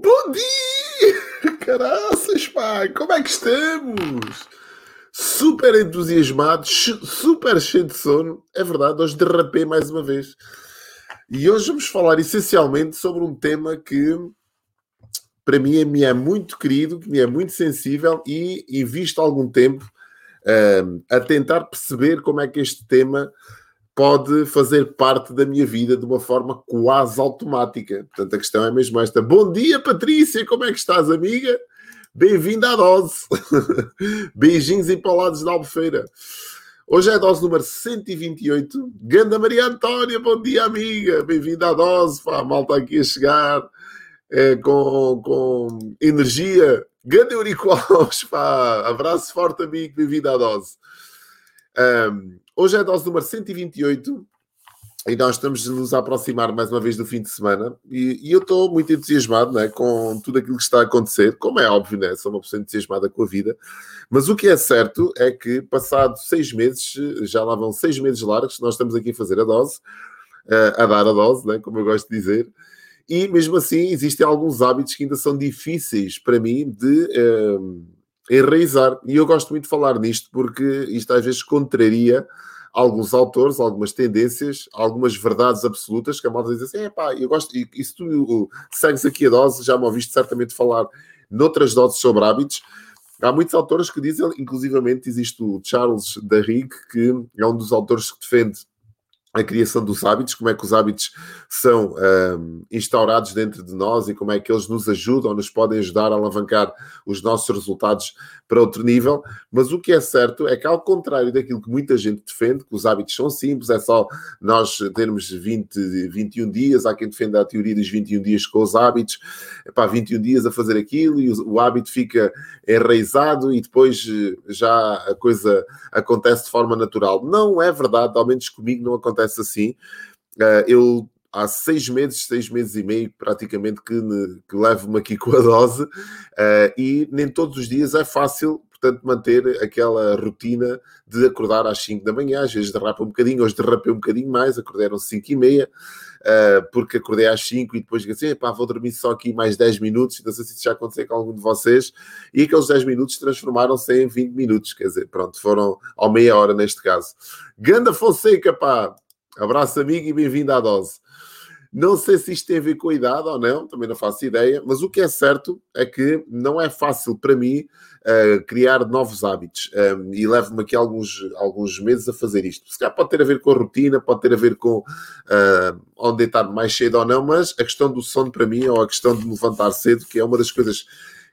Bom dia! Caraças, pai! Como é que estamos? Super entusiasmados, super cheio de sono. É verdade, hoje derrapei mais uma vez. E hoje vamos falar essencialmente sobre um tema que para mim me é muito querido, que me é muito sensível e invisto algum tempo um, a tentar perceber como é que este tema pode fazer parte da minha vida de uma forma quase automática. Portanto, a questão é mesmo esta. Bom dia, Patrícia, como é que estás, amiga? Bem-vinda à dose. Beijinhos empolados da Albufeira. Hoje é a dose número 128. Ganda Maria Antónia, bom dia, amiga. Bem-vinda à dose. Pá, a malta aqui a chegar é, com, com energia. Ganda Euricolos, pá. Abraço forte, amigo. Bem-vindo à dose. Um, Hoje é a dose número 128 e nós estamos a nos aproximar mais uma vez do fim de semana. E, e eu estou muito entusiasmado né, com tudo aquilo que está a acontecer, como é óbvio, né, sou uma pessoa entusiasmada com a vida, mas o que é certo é que passado seis meses, já lá vão seis meses largos, nós estamos aqui a fazer a dose, a dar a dose, né, como eu gosto de dizer, e mesmo assim existem alguns hábitos que ainda são difíceis para mim de... Uh, enraizar. E eu gosto muito de falar nisto porque isto às vezes contraria alguns autores, algumas tendências, algumas verdades absolutas que a malta diz assim: é pá, eu gosto, e, e se tu segues aqui a dose, já me ouviste certamente falar noutras doses sobre hábitos. Há muitos autores que dizem, inclusivamente existe o Charles Darrigue, que é um dos autores que defende a criação dos hábitos, como é que os hábitos são um, instaurados dentro de nós e como é que eles nos ajudam, nos podem ajudar a alavancar os nossos resultados para outro nível. Mas o que é certo é que, ao contrário daquilo que muita gente defende, que os hábitos são simples, é só nós termos 20, 21 dias, há quem defenda a teoria dos 21 dias com os hábitos, para 21 dias a fazer aquilo e o, o hábito fica enraizado e depois eh, já a coisa acontece de forma natural. Não é verdade, ao menos comigo não acontece acontece assim. Uh, eu há seis meses, seis meses e meio, praticamente, que, que levo-me aqui com a dose, uh, e nem todos os dias é fácil, portanto, manter aquela rotina de acordar às 5 da manhã, às vezes derrapa um bocadinho, hoje derrapei um bocadinho mais, acordei às 5 e meia, uh, porque acordei às 5 e depois digo assim, pá, vou dormir só aqui mais 10 minutos, não sei se isso já aconteceu com algum de vocês, e aqueles 10 minutos transformaram-se em 20 minutos, quer dizer, pronto, foram ao meia hora neste caso. Ganda Fonseca, pá, Abraço, amigo, e bem-vindo à dose. Não sei se isto tem a ver com a idade ou não, também não faço ideia, mas o que é certo é que não é fácil para mim uh, criar novos hábitos um, ehm, e levo-me aqui alguns, alguns meses a fazer isto. Se calhar pode ter a ver com a rotina, pode ter a ver com uh, onde estar mais cedo ou não, mas a questão do sono para mim ou a questão de me levantar cedo, que é uma das coisas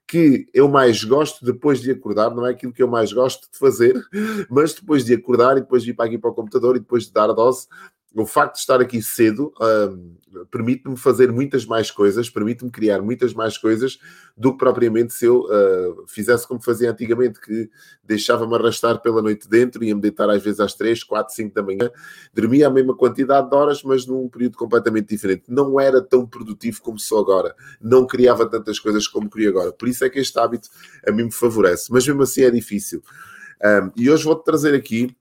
que eu mais gosto depois de acordar, não é aquilo que eu mais gosto de fazer, mas depois de acordar e depois de ir para aqui para o computador e depois de dar a dose, o facto de estar aqui cedo uh, permite-me fazer muitas mais coisas, permite-me criar muitas mais coisas do que propriamente se eu uh, fizesse como fazia antigamente, que deixava-me arrastar pela noite dentro, ia-me deitar às vezes às 3, 4, 5 da manhã, dormia a mesma quantidade de horas, mas num período completamente diferente. Não era tão produtivo como sou agora, não criava tantas coisas como queria agora. Por isso é que este hábito a mim me favorece, mas mesmo assim é difícil. Um, e hoje vou-te trazer aqui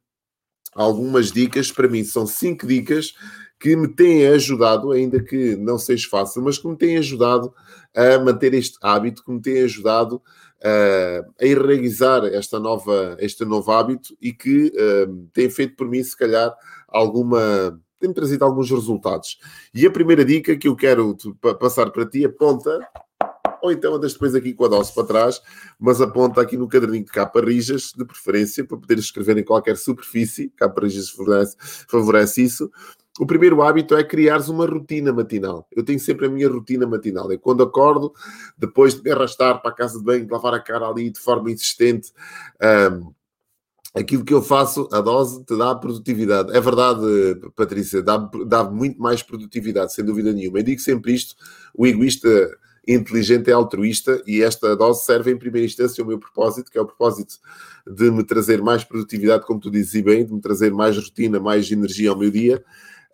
algumas dicas, para mim são cinco dicas que me têm ajudado, ainda que não seja fácil, mas que me têm ajudado a manter este hábito, que me têm ajudado uh, a enraizar esta nova, este novo hábito e que uh, tem feito por mim, se calhar, alguma. tem trazido alguns resultados. E a primeira dica que eu quero passar para ti aponta ou então andas depois aqui com a dose para trás, mas aponta aqui no caderninho de capa rijas, de preferência, para poder escrever em qualquer superfície, capa rijas favorece, favorece isso. O primeiro hábito é criares uma rotina matinal. Eu tenho sempre a minha rotina matinal. É quando acordo, depois de me arrastar para a casa de banho, de lavar a cara ali de forma insistente, um, aquilo que eu faço, a dose te dá produtividade. É verdade, Patrícia, dá, dá muito mais produtividade, sem dúvida nenhuma. Eu digo sempre isto, o egoísta inteligente é altruísta e esta dose serve em primeira instância o meu propósito, que é o propósito de me trazer mais produtividade, como tu dizes bem, de me trazer mais rotina, mais energia ao meu dia.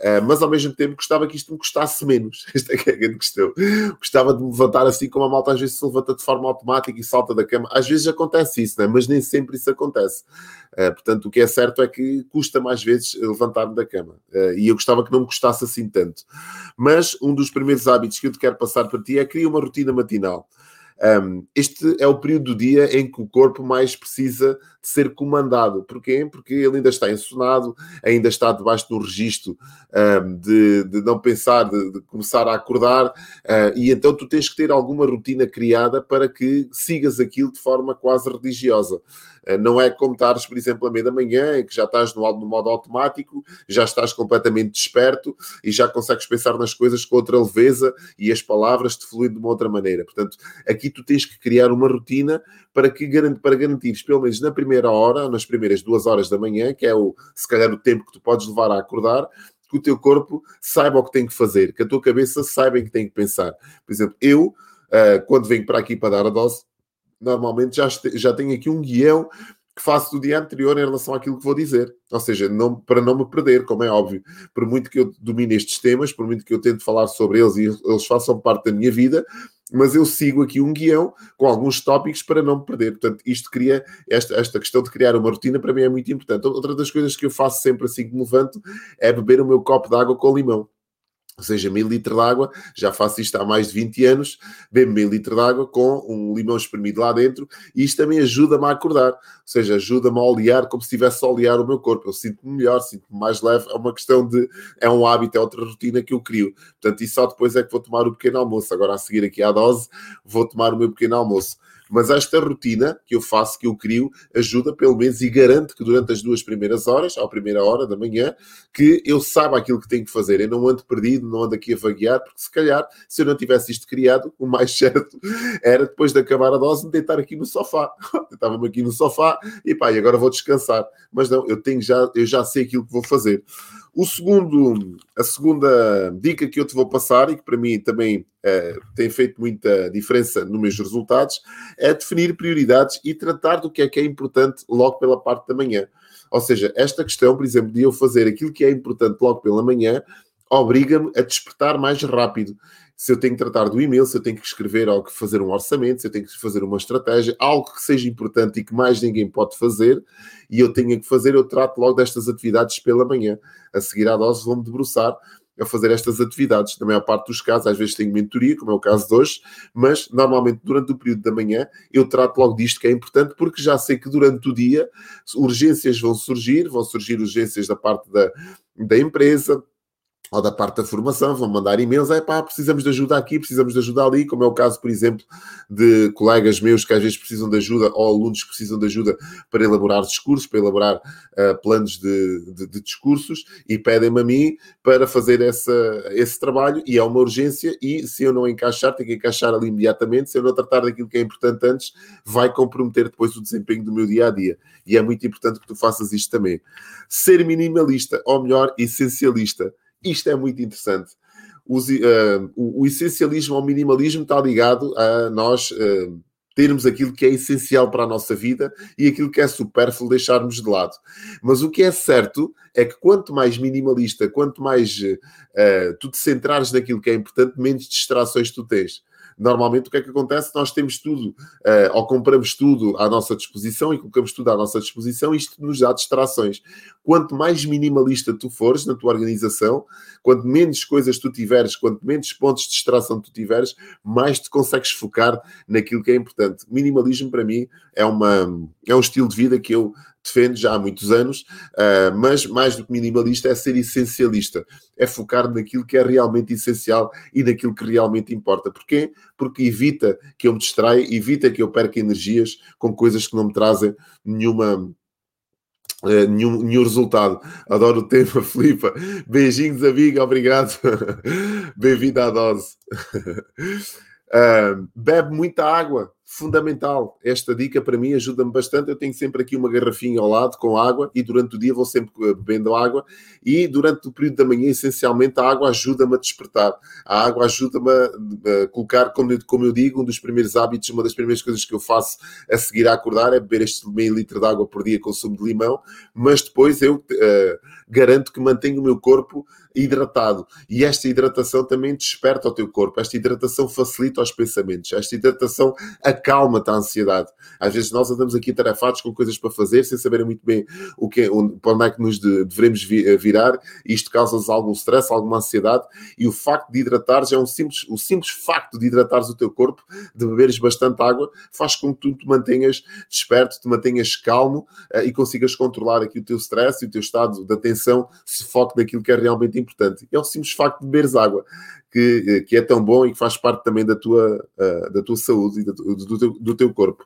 Uh, mas ao mesmo tempo gostava que isto me custasse menos. Esta é é a grande questão. Gostava de me levantar assim como a malta às vezes se levanta de forma automática e salta da cama. Às vezes acontece isso, né? mas nem sempre isso acontece. Uh, portanto, o que é certo é que custa mais vezes levantar-me da cama. Uh, e eu gostava que não me custasse assim tanto. Mas um dos primeiros hábitos que eu te quero passar para ti é criar uma rotina matinal. Um, este é o período do dia em que o corpo mais precisa de ser comandado. Porquê? Porque ele ainda está ensonado, ainda está debaixo do registro um, de, de, não pensar, de, de começar a acordar, uh, e então tu tens que ter alguma rotina criada para que sigas aquilo de forma quase religiosa. Uh, não é como estares, por exemplo, à meia da manhã, em que já estás no, no modo automático, já estás completamente desperto e já consegues pensar nas coisas com outra leveza e as palavras te fluem de uma outra maneira. Portanto, aqui tu tens que criar uma rotina para que para garantires, pelo menos na primeira hora, nas primeiras duas horas da manhã, que é o se calhar o tempo que tu podes levar a acordar, que o teu corpo saiba o que tem que fazer, que a tua cabeça saiba em que tem que pensar. Por exemplo, eu, uh, quando venho para aqui para dar a dose, normalmente já, já tenho aqui um guião que faço do dia anterior em relação àquilo que vou dizer. Ou seja, não, para não me perder, como é óbvio. Por muito que eu domine estes temas, por muito que eu tente falar sobre eles e eles façam parte da minha vida, mas eu sigo aqui um guião com alguns tópicos para não me perder. Portanto, isto cria, esta, esta questão de criar uma rotina para mim é muito importante. Outra das coisas que eu faço sempre assim que me levanto é beber o meu copo de água com limão ou seja, meio litro de água, já faço isto há mais de 20 anos, bebo meio litro de água com um limão espremido lá dentro, e isto também ajuda-me a acordar, ou seja, ajuda-me a olear como se estivesse a olear o meu corpo, eu sinto-me melhor, sinto-me mais leve, é uma questão de, é um hábito, é outra rotina que eu crio, portanto, e só depois é que vou tomar o pequeno almoço, agora a seguir aqui à dose, vou tomar o meu pequeno almoço. Mas esta rotina que eu faço, que eu crio, ajuda pelo menos e garante que durante as duas primeiras horas, à primeira hora da manhã, que eu saiba aquilo que tenho que fazer. Eu não ando perdido, não ando aqui a vaguear, porque se calhar, se eu não tivesse isto criado, o mais certo era depois de acabar a dose me deitar aqui no sofá. Deitava-me aqui no sofá e pá, e agora vou descansar. Mas não, eu tenho já, eu já sei aquilo que vou fazer. O segundo, a segunda dica que eu te vou passar e que para mim também tem feito muita diferença nos meus resultados é definir prioridades e tratar do que é que é importante logo pela parte da manhã. Ou seja, esta questão, por exemplo, de eu fazer aquilo que é importante logo pela manhã, obriga-me a despertar mais rápido se eu tenho que tratar do e-mail, se eu tenho que escrever ou que fazer um orçamento, se eu tenho que fazer uma estratégia, algo que seja importante e que mais ninguém pode fazer, e eu tenho que fazer, eu trato logo destas atividades pela manhã. A seguir à dose, vou-me debruçar a fazer estas atividades. Na maior parte dos casos, às vezes tenho mentoria, como é o caso de hoje, mas normalmente durante o período da manhã eu trato logo disto que é importante, porque já sei que durante o dia urgências vão surgir, vão surgir urgências da parte da, da empresa, ou da parte da formação, vão mandar e-mails, é pá, precisamos de ajuda aqui, precisamos de ajuda ali, como é o caso, por exemplo, de colegas meus que às vezes precisam de ajuda, ou alunos que precisam de ajuda para elaborar discursos, para elaborar uh, planos de, de, de, discursos, e pedem-me a mim para fazer essa, esse trabalho, e é uma urgência, e se eu não encaixar, tenho que encaixar ali imediatamente, se eu não tratar daquilo que é importante antes, vai comprometer depois o desempenho do meu dia-a-dia. -dia. E é muito importante que tu faças isto também. Ser minimalista, ou melhor, essencialista isto é muito interessante. Os, uh, o, o, essencialismo ou minimalismo está ligado a nós uh, termos aquilo que é essencial para a nossa vida e aquilo que é supérfluo deixarmos de lado. Mas o que é certo é que quanto mais minimalista, quanto mais uh, tu te centrares naquilo que é importante, menos distrações tu tens normalmente o que é que acontece? Nós temos tudo, uh, ou compramos tudo à nossa disposição e colocamos tudo à nossa disposição, isto nos dá distrações. Quanto mais minimalista tu fores na tua organização, quanto menos coisas tu tiveres, quanto menos pontos de distração tu tiveres, mais te consegues focar naquilo que é importante. Minimalismo, para mim, é, uma, é um estilo de vida que eu defendo já há muitos anos, uh, mas mais do que minimalista é ser essencialista, é focar naquilo que é realmente essencial e naquilo que realmente importa. Porquê? Porque evita que eu me distraia, evita que eu perca energias com coisas que não me trazem nenhuma. Uh, nenhum, nenhum resultado. Adoro o tema, Filipa. Beijinhos, amiga, obrigado. Bem-vindo à dose. Uh, bebe muita água fundamental. Esta dica para mim ajuda-me bastante. Eu tenho sempre aqui uma garrafinha ao lado com água e durante o dia vou sempre eh, bebendo água e durante o período da manhã, essencialmente, a água ajuda-me a despertar. A água ajuda-me a, colocar, como eu, como eu digo, um dos primeiros hábitos, uma das primeiras coisas que eu faço a seguir a acordar é beber este meio litro de água por dia com sumo de limão, mas depois eu uh, garanto que mantenho o meu corpo hidratado. E esta hidratação também desperta o teu corpo, esta hidratação facilita os pensamentos, esta hidratação acalma-te a ansiedade. Às vezes nós andamos aqui tarefados com coisas para fazer, sem saber muito bem o que, onde, para onde é que nos de, devemos eh, virar, isto causa-nos algum stress, alguma ansiedade, e o facto de hidratares é um simples, o simples facto de hidratares o teu corpo, de beberes bastante água, faz com que tu te mantenhas desperto, te mantenhas calmo uh, e consigas controlar aqui o teu stress e o teu estado de atenção, se foque naquilo que é realmente importante. É o simples facto de beberes água, que, que é tão bom e que faz parte também da tua, uh, da tua saúde e do, teu, do teu corpo.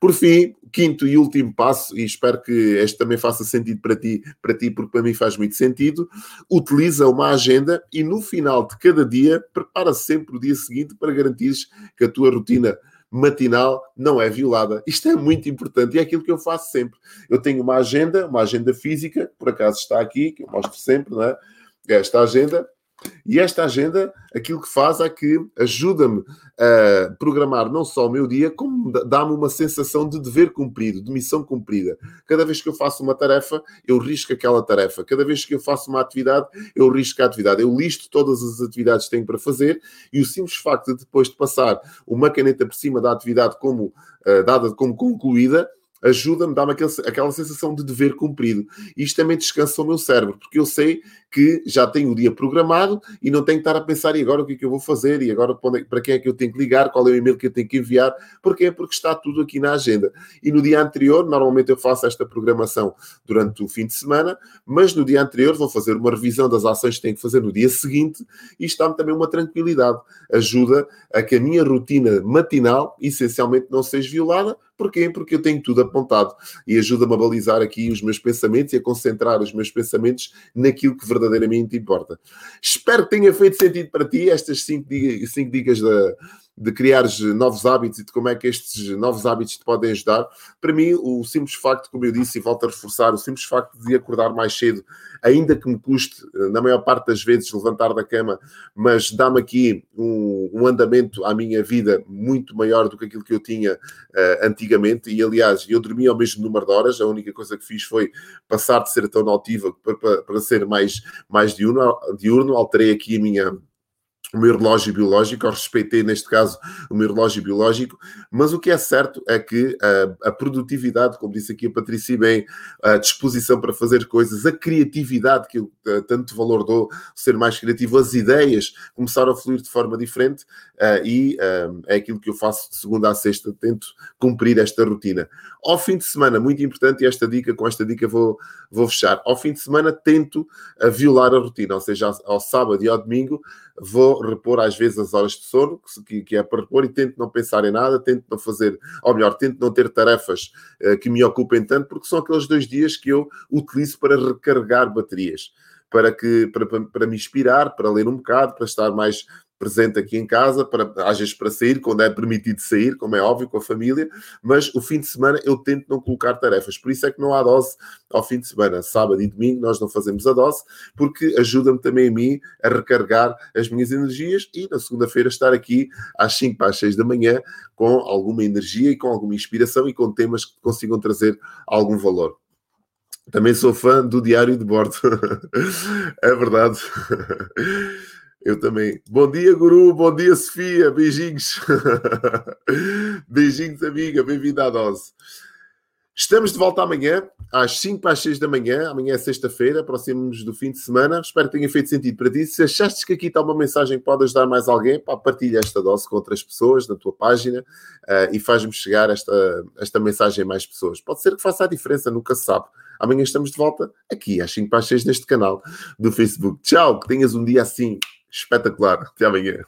Por fim, quinto e último passo, e espero que este também faça sentido para ti, para ti, porque para mim faz muito sentido, utiliza uma agenda e no final de cada dia, prepara sempre o dia seguinte para garantir que a tua rotina matinal não é violada. Isto é muito importante e é aquilo que eu faço sempre. Eu tenho uma agenda, uma agenda física, por acaso está aqui, que eu mostro sempre, não é? esta agenda. E esta agenda, aquilo que faz é que ajuda-me a programar não só o meu dia, como dá-me uma sensação de dever cumprido, de missão cumprida. Cada vez que eu faço uma tarefa, eu risco aquela tarefa. Cada vez que eu faço uma atividade, eu risco a atividade. Eu listo todas as atividades que tenho para fazer e o simples facto de depois de passar uma caneta por cima da atividade como uh, dada como concluída, ajuda-me, dá-me aquela sensação de dever cumprido. Isto também descansa o meu cérebro, porque eu sei que já tenho o dia programado e não tenho que estar a pensar e agora o que é que eu vou fazer e agora para quem é que eu tenho que ligar, qual é o e-mail que eu tenho que enviar. Porquê? Porque está tudo aqui na agenda. E no dia anterior, normalmente eu faço esta programação durante o fim de semana, mas no dia anterior vou fazer uma revisão das ações que tenho que fazer no dia seguinte e está-me também uma tranquilidade. Ajuda a que a minha rotina matinal, essencialmente, não seja violada. Porquê? Porque eu tenho tudo apontado e ajuda-me a balizar aqui os meus pensamentos e a concentrar os meus pensamentos naquilo que verdadeiramente importa. Espero que tenha feito sentido para ti estas cinco, cinco dicas da, de criar novos hábitos e de como é que estes novos hábitos te podem ajudar. Para mim, o simples facto, como eu disse e volto a reforçar, o simples facto de acordar mais cedo, ainda que me custe, na maior parte das vezes, levantar da cama, mas dá-me aqui um, um, andamento à minha vida muito maior do que aquilo que eu tinha uh, antigamente. E, aliás, eu dormi ao mesmo número de horas, a única coisa que fiz foi passar de ser tão altiva para, para, para ser mais, mais diurno, diurno, alterei aqui a minha o meu relógio biológico, eu respeitei neste caso o meu relógio biológico, mas o que é certo é que a, a, produtividade, como disse aqui a Patrícia bem, a disposição para fazer coisas, a criatividade que eu uh, tanto valor dou, ser mais criativo, as ideias começaram a fluir de forma diferente uh, e é aquilo que eu faço de segunda a sexta, tento cumprir esta rotina. Ao fim de semana, muito importante, e esta dica, com esta dica vou, vou fechar, ao fim de semana tento violar a rotina, ou seja, ao, ao sábado e ao domingo vou repor às vezes as horas de sono, que, que é para repor, e tento não pensar em nada, tento não fazer, ou melhor, tento não ter tarefas uh, que me ocupem tanto, porque são aqueles dois dias que eu utilizo para recarregar baterias. Para, que, para, para me inspirar, para ler um bocado, para estar mais presente aqui em casa, para, às vezes para sair, quando é permitido sair, como é óbvio, com a família, mas o fim de semana eu tento não colocar tarefas. Por isso é que não há dose ao fim de semana. Sábado e domingo nós não fazemos a dose, porque ajuda-me também a mim a recarregar as minhas energias e na segunda-feira estar aqui às 5 para as 6 da manhã com alguma energia e com alguma inspiração e com temas que consigam trazer algum valor. Também sou fã do Diário de Bordo. é verdade. Eu também. Bom dia, Guru. Bom dia, Sofia. Beijinhos. Beijinhos, amiga. Bem-vinda à dose. Estamos de volta amanhã, às 5 para as 6 da manhã. Amanhã é sexta-feira, aproximamos do fim de semana. Espero que tenha feito sentido para ti. Se achaste que aqui está uma mensagem que pode ajudar mais alguém, pá, partilha esta dose com outras pessoas na tua página uh, e faz-me chegar esta, esta mensagem a mais pessoas. Pode ser que faça a diferença, nunca se sabe. Amanhã estamos de volta aqui às 5 para as 6 neste canal do Facebook. Tchau, que tenhas um dia assim espetacular. Até amanhã.